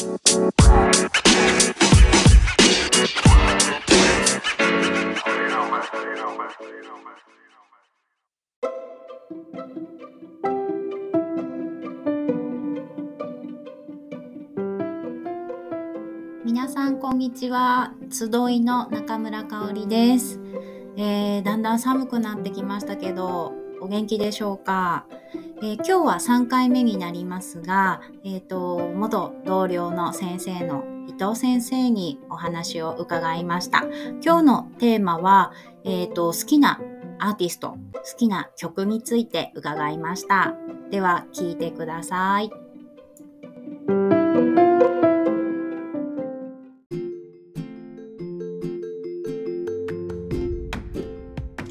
皆さんこんにちは。集いの中村香織です、えーだんだん寒くなってきましたけどお元気でしょうか、えー今日は3回目になりますが、えー、と元同僚の先生の伊藤先生にお話を伺いました。今日のテーマは、えー、と好きなアーティスト好きな曲について伺いました。では聴いてください。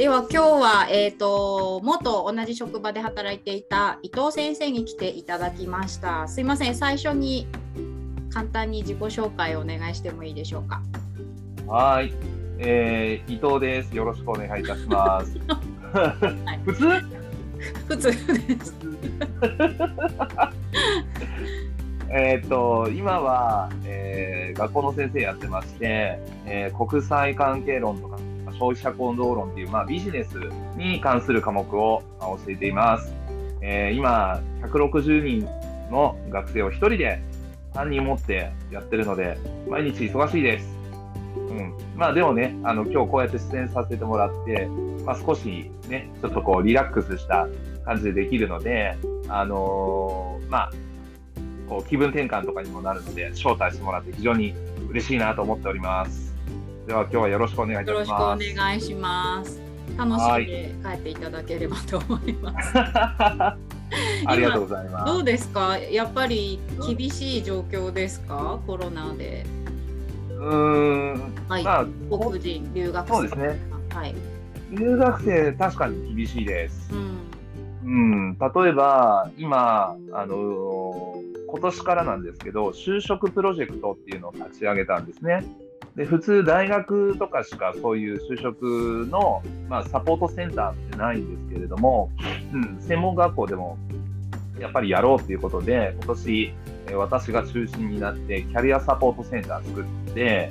では今日は、えー、と元同じ職場で働いていた伊藤先生に来ていただきましたすいません最初に簡単に自己紹介をお願いしてもいいでしょうか？はーい、えー、伊藤です。よろしくお願いいたします。い普通？普通ですえーっと今は、えー学校の先生やってまして、えー国際関係論とか消費者行動論っていうまあビジネスに関する科目を教えています。えー今160人の学生を一人で担任持ってやってるので毎日忙しいです。うん、まあでもね、あの今日こうやって出演させてもらって、まあ、少しね、ちょっとこうリラックスした感じでできるので、あのーまあ、こう気分転換とかにもなるので、招待してもらって非常に嬉しいなと思っております。では今日はよろしくお願いいたしよろしくおます。願いします。楽しんで帰っていただければと思います。ありがとうございます。どうですか？やっぱり厳しい状況ですか？コロナで。うーん、はい、まあ、黒人留学生。そうですね。はい、留学生確かに厳しいです。うん、うん、例えば今、あのー今年からなんですけど、就職プロジェクトっていうのを立ち上げたんですね。で普通、大学とかしかそういう就職の、まあ、サポートセンターってないんですけれども、うん、専門学校でもやっぱりやろうっていうことで、今年、えー私が中心になって、キャリアサポートセンター作って、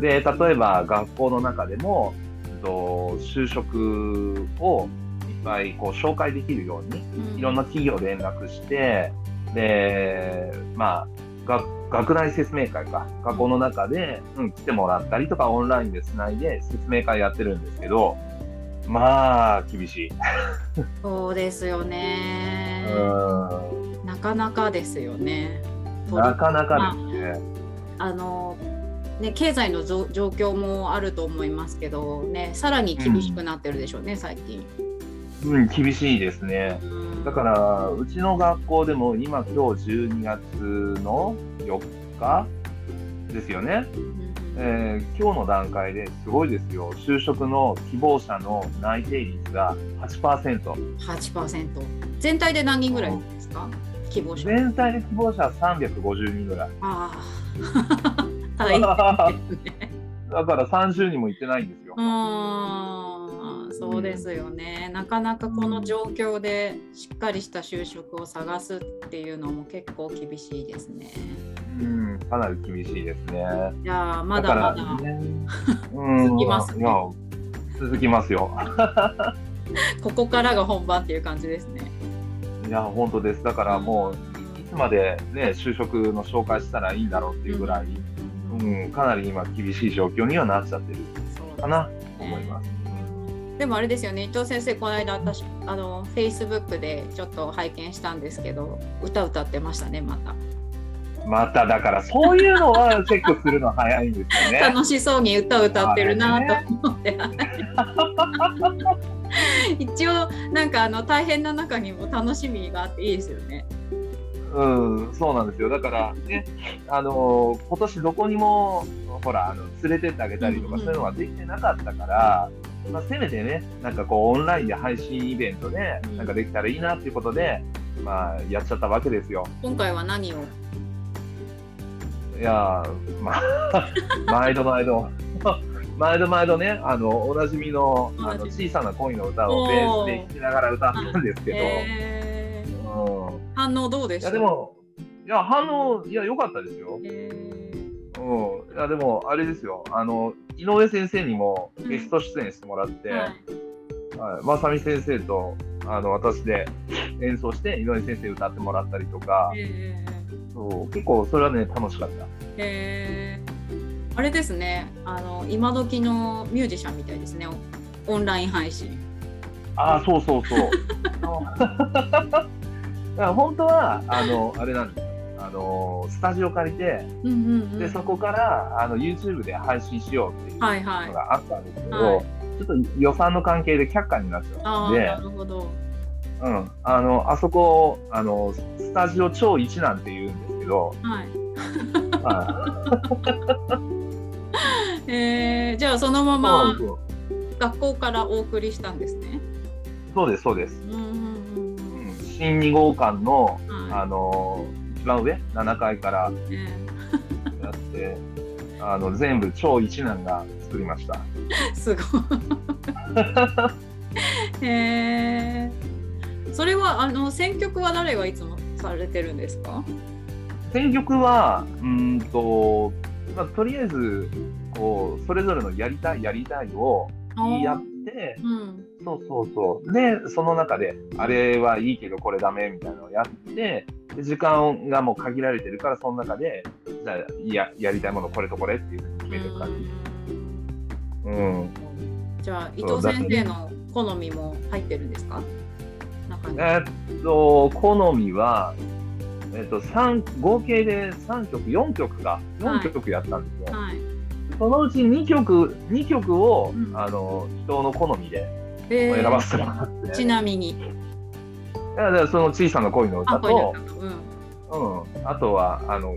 で例えば学校の中でも、就職をいっぱいこう紹介できるように、いろんな企業で連絡して、で、まあ、学学内説明会か、学校の中で、うん、来てもらったりとか、オンラインでつないで説明会やってるんですけど、まあ、厳しい。そうですよね。うなかなかですよね。ん、なかなかですね。あのね経済のぞ状況もあると思いますけどねさらに厳しくなってるでしょうね、最近、うん、厳しいですね。うんだから、うちの学校でも今、今日12月の4日ですよね。うんえー今日の段階ですごいですよ。就職の希望者の内定率が8%。8%全体で何人ぐらいですか？希望者全体で希望者は350人ぐらい。ああ 大変ですねだから30人も行ってないんですよ。うーんそうですよね。なかなかこの状況でしっかりした就職を探すっていうのも結構厳しいですね。うん、かなり厳しいですね。じゃあまだまだ。からね、うん。続きますね。いや続きますよ。ここからが本番っていう感じですね。いや、本当です。だからもう、いつまでね、就職の紹介したらいいんだろうっていうぐらい、うん、かなり今厳しい状況にはなっちゃってるかな。と思います。でもあれですよね伊藤先生この間私あのフェイスブックでちょっと拝見したんですけど歌歌ってましたねまたまただからそういうのはチェックするの早いんですよね。楽しそうに歌歌ってるなと思って、一応なんかあの大変な中にも楽しみがあっていいですよね。うん、そうなんですよ。だからね、あの今年どこにもほらあの連れてってあげたりとか、そういうのができてなかったから、まあ、せめてね、なんかこうオンラインで配信イベントでうん。なんかできたらいいなっていうことで、まあやっちゃったわけですよ。今回は何を？いやー、まあ 毎度毎度。毎度毎度ね、あのおなじみのあの小さな恋の歌をベースで聴きながら歌ったんですけど、反応どうでいした？やでも、いや、反応、いや、良かったですよ。うん。いや、でも、あれですよ。あの、井上先生にもゲスト出演してもらって、まさみ先生とあの私で演奏して井上先生歌ってもらったりとか、へそう。結構それはね楽しかった。ーへーあれですね。あの今時のミュージシャンみたいですね。オオンライン配信。ああそうそうそう。あのだから本当はあのあれなんですのスタジオ借りてうんうんうん。でそこからあの YouTube で配信しようっていうはいはいのがあったんですけど、はいちょっと予算の関係で却下になっちゃったんでな、るほど。うん、あのあそこあのスタジオ超一なんて言うんですけど、はい。はい。えー、じゃあそのまま学校からお送りしたんですね。そうです、そうです。うんうん新2号館の、うんあの一番上、7階からねやって、あの全部超一男が作りました。すごい。へえ。それはあの選曲は誰がいつもされてるんですか？選曲は、うーんと、まあ、とりあえず、こう、それぞれのやりたい、やりたいを言い合って、うん。そうそうそう。で、その中で、あれはいいけどこれダメみたいなのをやって、で時間がもう限られてるから、その中で、じゃあややりたいものこれとこれっていうふうに決めてる感じ。うん。じゃあ伊藤先生の好みも入ってるんですか？えーっと、好みは、えーっと、三合計で3曲、4曲か、4曲やったんですよ。はい。そのうち2曲、2曲を、うんあの、人の好みでえ選ばせてもらって、ちなみに。だからその小さな恋のあ、歌と。うん。うん、あとは、あの、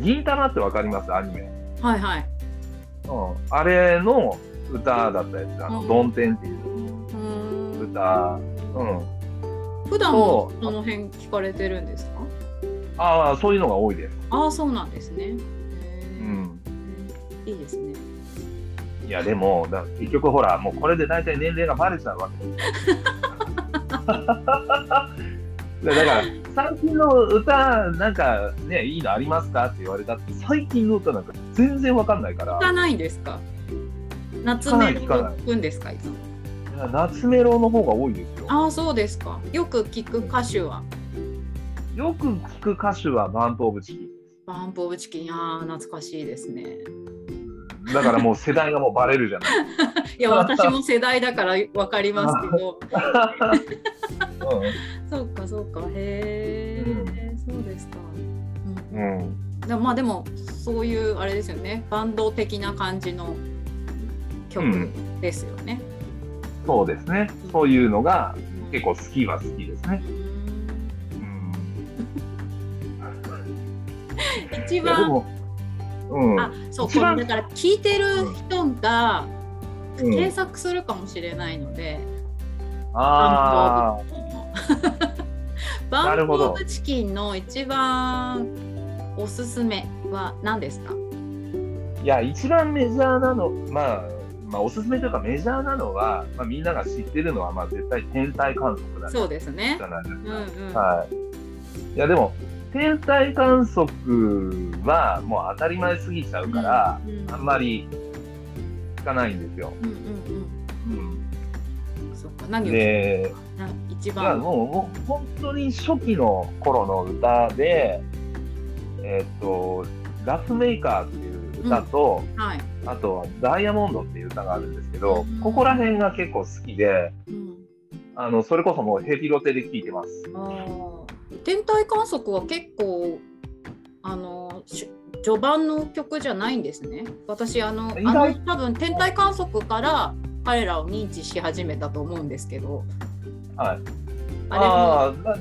銀玉ってわかります？アニメ。はいはい。うん。あれの歌だったやつ、あの、うんドンテンっていううーん。歌。うん。普段もその辺聞かれてるんですか？ああ、そういうのが多いです。ああそうなんですね。いいですね。いや、でも、だ結局ほら、もうこれで大体年齢がバレちゃうわけですよ。だから、最近の歌、なんかね、いいのありますかって言われたって、最近の歌なんか全然わかんないから聞、かないんですか？夏メロい聞くんですかいつも？夏メロの方が多いですよ。ああそうですか。よく聞く歌手は？よく聞く歌手はバンプオブチキン。バンプオブチキン。ああ懐かしいですね。だからもう世代がもうバレるじゃない。いや私も世代だからわかりますけど。そうかそうか。へえ、そうですか。ううん。うん。でまあでもそういうあれですよね。バンド的な感じの曲うんですよね。そうですね。そういうのが結構好きは好きですね。うんうん。一番うん。あそうだから聞いてる人がうん検索するかもしれないので、あバンプなるほどオブチキンの一番おすすめは何ですか？あ。いや、一番メジャーなの、まあ、まあ、おすすめというかメジャーなのは、まあ、みんなが知ってるのは、まあ、絶対天体観測だそうですねうんか。うん。はい。いや、でも、天体観測はもう当たり前すぎちゃうから、うんあんまり聞かないんですよ。うんうんうん。うん。そっか何をで、な一番もうもう本当に初期の頃の歌で、えっと、ラフメーカーっていう歌と、はい。あとはダイヤモンドっていう歌があるんですけど、うんここら辺が結構好きで、うん。あの、それこそもうヘビロテで聴いてます。天体観測は結構あのし序盤の曲じゃないんですね。私あのあの多分天体観測から彼らを認知し始めたと思うんですけど、はい。あれも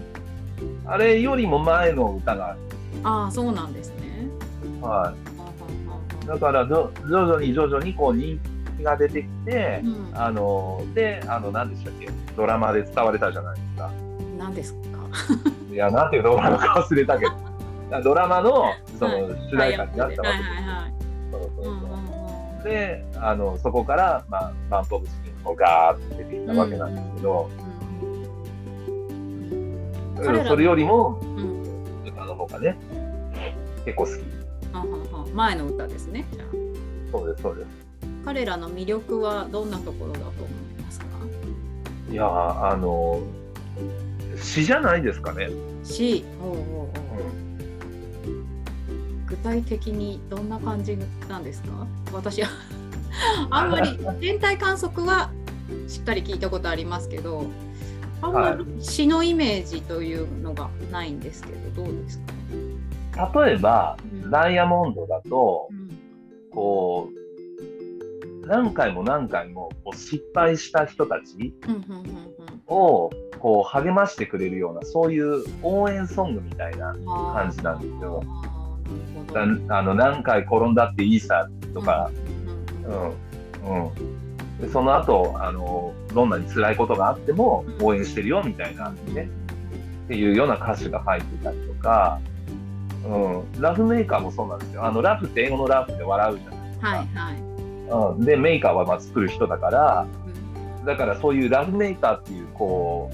あれよりも前の歌がある。ああそうなんですね。は。いだからど、徐々に徐々にこう人気が出てきて、うんあの、で、あの、何でしたっけ、ドラマで伝われたじゃないですか。何ですか？いや、なんていうドラマか忘れたけど。ドラマのそのはい主題歌になったわはいけはいはい。そうそううんうんそうであのそこから、まあ、バンプ・オブ・チキンもガーッと出てきたわけなんですけど、それよりもうんあの方がね、結構好き。ははは前の歌ですね。じゃあそうです、そうです。彼らの魅力はどんなところだと思いますか？いやーあの詩じゃないですかね。?C、おうおうおう。具体的にどんな感じなんですか？私は あんまり天体観測はしっかり聞いたことありますけどあんまり詩のイメージというのがないんですけどどうですか、例えば、うん。ダイヤモンドだとう、ん。こう、何回も何回も失敗した人たちうんうんうんをこう励ましてくれるような、そういう応援ソングみたいなうん感じなんですよ。あの何回転んだっていいさとか、うんうんでその後あのどんなに辛いことがあっても応援してるよみたいな、ね、っていうような歌詞が入ってたりとか、うん、ラフメーカーもそうなんですよ。あのラフって英語のラフで笑うじゃないですか、はいはい。うん、でメーカーはまあ作る人だからうんだからそういうラフメーカーっていうこ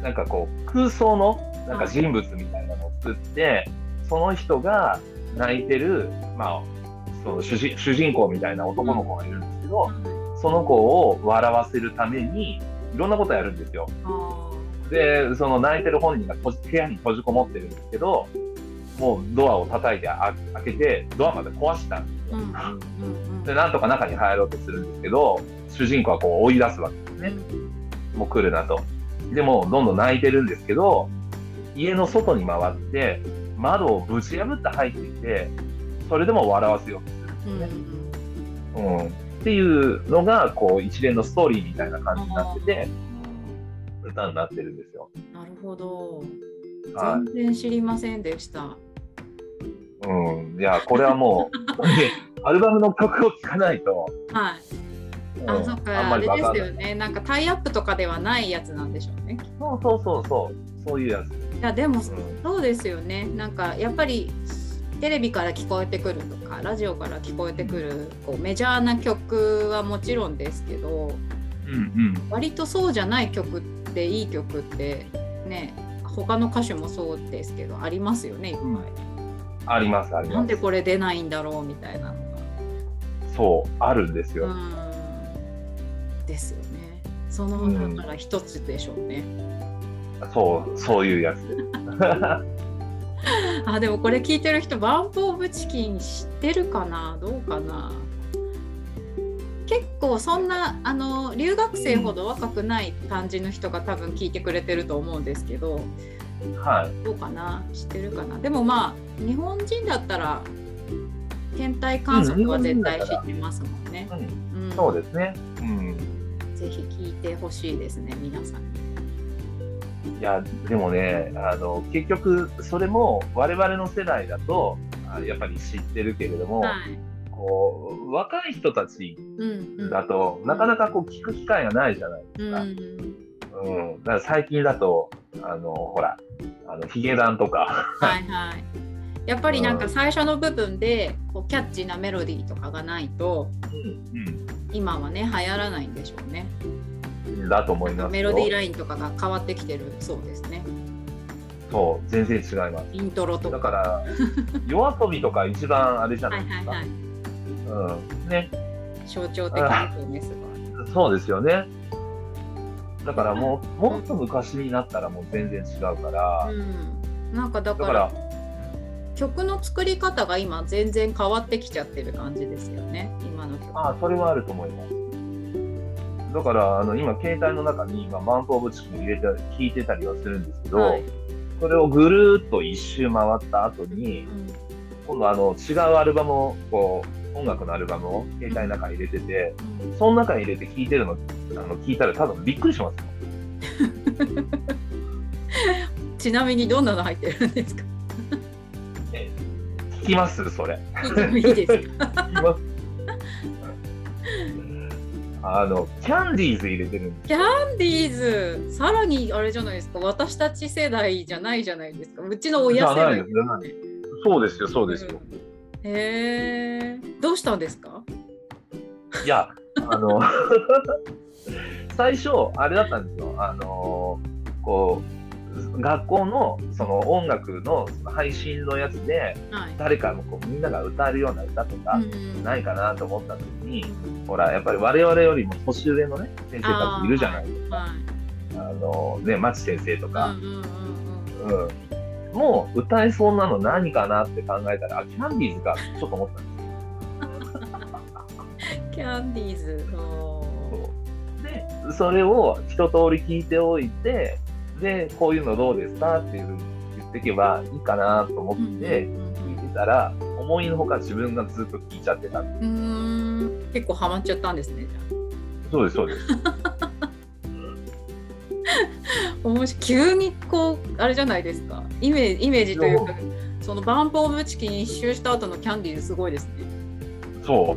うなんかこう空想のなんか人物みたいなのを作って、その人が泣いてる、まあ、その主人主人公みたいな男の子がいるんですけど、その子を笑わせるためにいろんなことやるんですよ。あで、その泣いてる本人が部屋に閉じこもってるんですけど、もうドアを叩いてあ開けて、ドアまで壊したんですよ。で、なんとか中に入ろうとするんですけど、主人公はこう追い出すわけですね。もう来るなと。でも、どんどん泣いてるんですけど、家の外に回って、窓をぶち破って入っていて、それでも笑わせようとするんですね。うんうん、っていうのが、こう、一連のストーリーみたいな感じになってて、歌になってるんですよ。なるほど。は全然知りませんでした。い。うん。いや、これはもう、ねアルバムの曲を聴かないと、はい。うんあ、そっか、あれで。すよね。なんかタイアップとかではないやつなんでしょうね。そうそうそうそう、そういうやつ。いや、でも、うんそうですよね。なんか、やっぱり。テレビから聞こえてくるとか、ラジオから聞こえてくる、こうメジャーな曲はもちろんですけど。うんうん。割とそうじゃない曲っていい曲ってね他の歌手もそうですけどありますよねいっぱい、うんあります、ありま。なんですこれ出ないんだろうみたいなのそう、あるんですよ。がうんですよねそのうんだから一つでしょうね、そう、そういうやつ。あでもこれ聞いてる人バンプ・オブ・チキン知ってるかな？どうかな？結構そんなあの留学生ほど若くない感じの人が多分聞いてくれてると思うんですけど、はい。どうかな？知ってるかな？でもまあ日本人だったら天体観測は絶対知ってますもんね。うん、うんそうですね。うん。ぜひ聞いてほしいですね皆さんに。いや、でもね、あの、結局、それも我々の世代だと、あやっぱり知ってるけれども、はい。こう、若い人たちうんうん。だと、なかなかこう聞く機会がないじゃないですか。うんうん。だから最近だと、あの、ほら、あの、ヒゲダンとか、はいはい。やっぱりなんか最初の部分でこうキャッチーなメロディーとかがないと今はね流行らないんでしょうね。うん、だと思いますよ。メロディーラインとかが変わってきてるそうですね。そう、全然違います。イントロとか。だから、夜遊びとか一番あれじゃなはいいですか。はいはい。うん。ね。象徴的ですよねすごい。そうですよね。だからもう、もっと昔になったらもう全然違うから、うん、なんかだから、曲の作り方が今全然変わってきちゃってる感じですよね今の曲。ああ、それはあると思います。だから、あの、今、携帯の中に、今、バンプオブチキン入れて、聴いてたりはするんですけど、はいそれをぐるーっと一周回った後に、うん今度、あの、違うアルバムを、こう、音楽のアルバムを携帯の中に入れてて、うんその中に入れて聴いてるの、あの、聞いたら多分びっくりしますよ。ちなみにどんなの入ってるんですか？聞きます？それ。聞いいいです？あの、キャンディーズ入れてるキャンディーズ。さらにあれじゃないですか。私たち世代じゃないじゃないですか。うちの親世代。そうですよ、そうですよ。へえどうしたんですか？いや、あの、最初、あれだったんですよ。あの、こう、学校のその音楽のその配信のやつではい。誰かもこうみんなが歌えるような歌とかうんないかなと思った時に、ほらやっぱり我々よりも年上のね先生たちいるじゃないですか。はいあのね町先生とか、うんもう歌えそうなの何かなって考えたらあキャンディーズかってちょっと思ったんです キャンディーズ。のそう。でそれを一通り聞いておいてでこういうのどうですかっていうふうに言っていけばいいかなと思って聞いてたら思いのほか自分がずっと聞いちゃってた。んでうーん。結構ハマっちゃったんですねじゃそうですそうです。あ 面白い。急にこうあれじゃないですか。イメイメージというかそのバンプ・オブ・チキン一周した後のキャンディーズすごいですね。そう。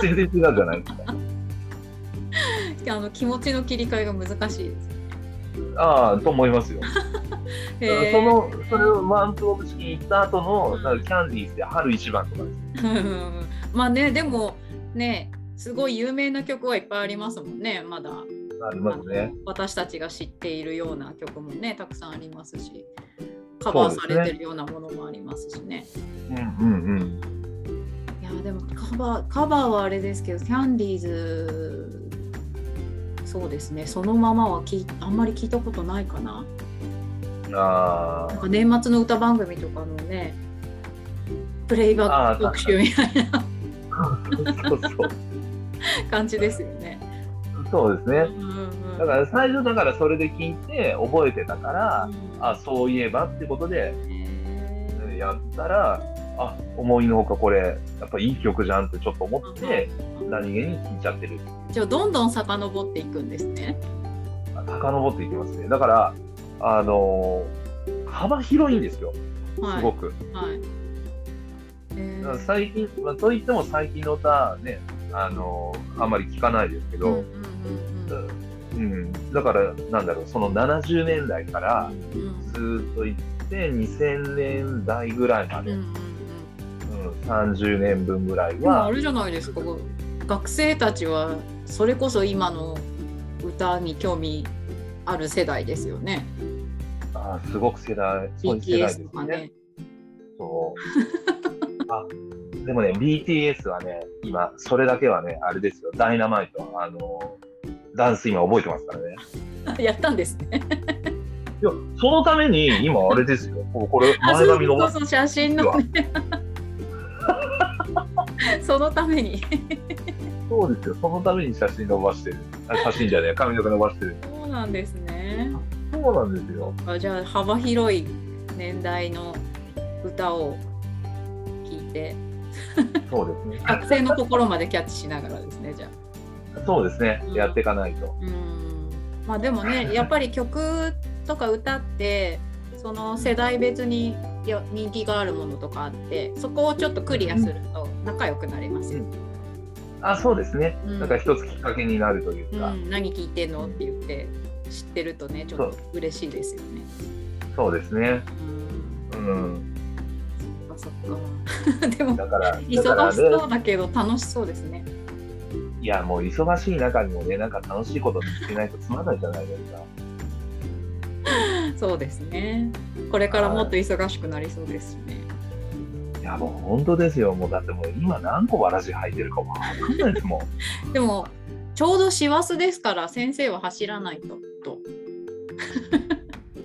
全然違うじゃないですか。あの気持ちの切り替えが難しいですああと思いますよ。そのそれをワンプオブチキン行った後のなんかキャンディーズで春一番とかです。うん。まあねでもねすごい有名な曲はいっぱいありますもんねまだ。ありますね。私たちが知っているような曲もねたくさんありますしカバーされてるようなものもありますしね。うんうんうん。いやでもカバーカバーはあれですけどキャンディーズそうですね。そのままはきあんまり聞いたことないかな。あなんか年末の歌番組とかのねプレイバック特集みたいな。あそうそう。感じですよね。そうですね。うんうんうん。だから最初だからそれで聞いて覚えてたから、うん。あそういえばってことでへやったらあ思いのほかこれやっぱいい曲じゃんってちょっと思ってー何気に聴いちゃってる。じゃあどんどん遡っていくんですね。遡っていきますね。だからあのー幅広いんですよ。はい。すごく、はい。えー。最近、まあ、といっても最近の歌ねあのーあんまり聞かないですけど、うんだからなんだろうその70年代からずーっと行って2000年代ぐらいまで、うんうんうん。30年分ぐらいでもあはれじゃないですか学生たちはそれこそ今の歌に興味ある世代ですよね。あーすごく世代そういう世代ですねね。そうあでもね BTS はね今それだけはねあれですよダイナマイトあのダンス今覚えてますからね やったんですね。いやそのために今あれですよここれあ前髪伸ばすそうそう写真のね。そのために。そうですよ。そのために写真伸ばしてる。あ写真じゃねえ 髪の毛伸ばしてる。そうなんですね。そうなんですよ。あじゃあ幅広い年代の歌を聞いて。そうですね。学生の心までキャッチしながらですねじゃあ。そうですね。うん。やっていかないと。うん。まあでもねやっぱり曲とか歌ってその世代別によ人気があるものとかあってそこをちょっとクリアすると仲良くなれますよ。あそうですねうんなんか一つきっかけになるというか、うん、何聞いてんのって言って知ってるとねちょっと嬉しいですよね。そうですねうんうんそっかそっか。でもだから忙しねそうだけど楽しそうですね。いやもう忙しい中にもねなんか楽しいこと見つけないとつまんないじゃないですか そうですね。これからもっと忙しくなりそうですしね。いやもう本当ですよ。もうだってもう今何個わらじ履いてるかわかんないですもん。でもちょうど師走ですから先生は走らないと。と。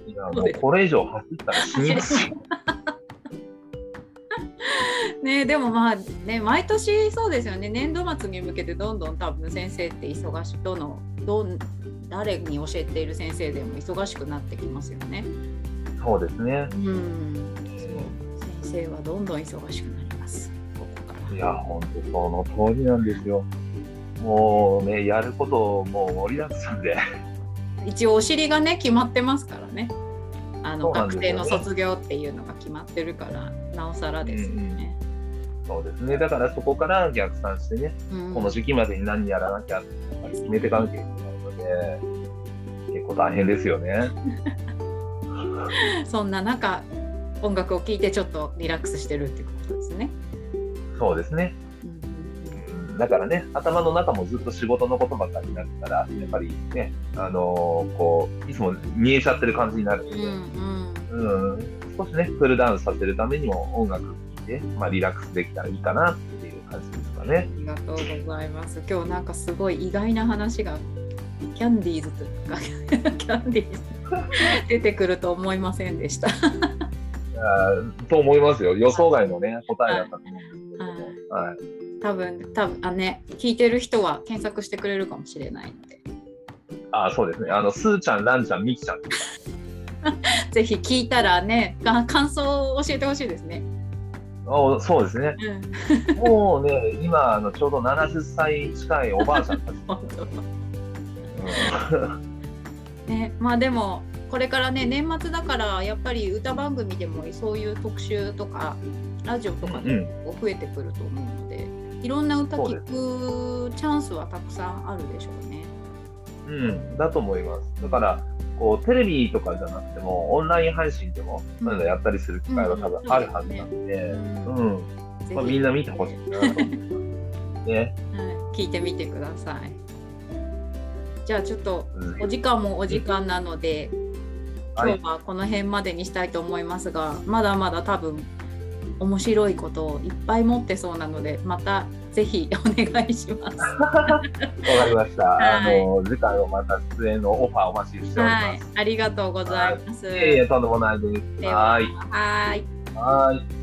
いやもうこれ以上走ったら死にますよ。ねでもまあね毎年そうですよね。年度末に向けてどんどん多分先生って忙しいどのどん誰に教えている先生でも忙しくなってきますよね。そうですね。うん生はどんどん忙しくなります。ここから。いや本当その通りなんですよ。もうねやることもう盛りだくさんで。一応お尻がね決まってますからね。あのね。学生の卒業っていうのが決まってるからなおさらですよね。そうですね。だからそこから逆算してねうん。この時期までに何やらなきゃってやっぱり決めていかなきゃいけないので 結構大変ですよね。そんな中音楽を聴いてちょっとリラックスしてるってことですね。そうですねうんうんだからね、頭の中もずっと仕事のことばっかりになってたら、やっぱりね、あのーこう、いつも見えちゃってる感じになるので、うんうんうん、少しね、クールダウンさせるためにも音楽聴いて、まあ、リラックスできたらいいかなっていう感じですかね。ありがとうございます。今日なんかすごい意外な話がキャンディーズとかキャンディーズ出てくると思いませんでした。と思いますよ。予想外のね、答えだったと思うんですけれども。はい。多分多分あね聞いてる人は検索してくれるかもしれないので、あそうですね。あの、すーちゃん、ランちゃん、みきちゃん。ぜひ聞いたらねが感想を教えてほしいですね。おそうですね。うん、もうね、今、あのちょうど70歳近いおばあちゃんたち。本当うんねまあでもこれからね年末だからやっぱり歌番組でもそういう特集とかラジオとかで増えてくると思うので、いろんな歌聞くチャンスはたくさんあるでしょうね。うん、だと思います。だから、こう、テレビとかじゃなくても、オンライン配信でも、そういうのやったりする機会は多分あるはずなんで、うんうん。まあ、みんな見てほしいなと思います。ね。はい、聞いてみてください。じゃあちょっとうんお時間もお時間なので、はい今日はこの辺までにしたいと思いますが、まだまだ多分面白いことをいっぱい持ってそうなのでまたぜひお願いします。わかりました。はいあの、次回はまた出演のオファーお待ちしておりはいます。、ありがとうございます。いえいえ、とんでもないです。はい。はい。はい。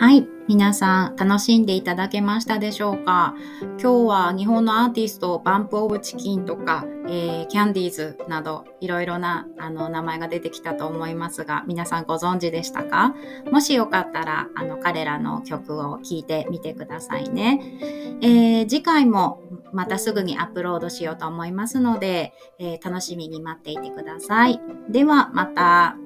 はい。皆さん楽しんでいただけましたでしょうか？今日は日本のアーティスト、バンプオブチキンとか、えーキャンディーズなどいろいろなあの名前が出てきたと思いますが、皆さんご存知でしたか？もしよかったらあの彼らの曲を聴いてみてくださいね。えー次回もまたすぐにアップロードしようと思いますので、えー楽しみに待っていてください。ではまた。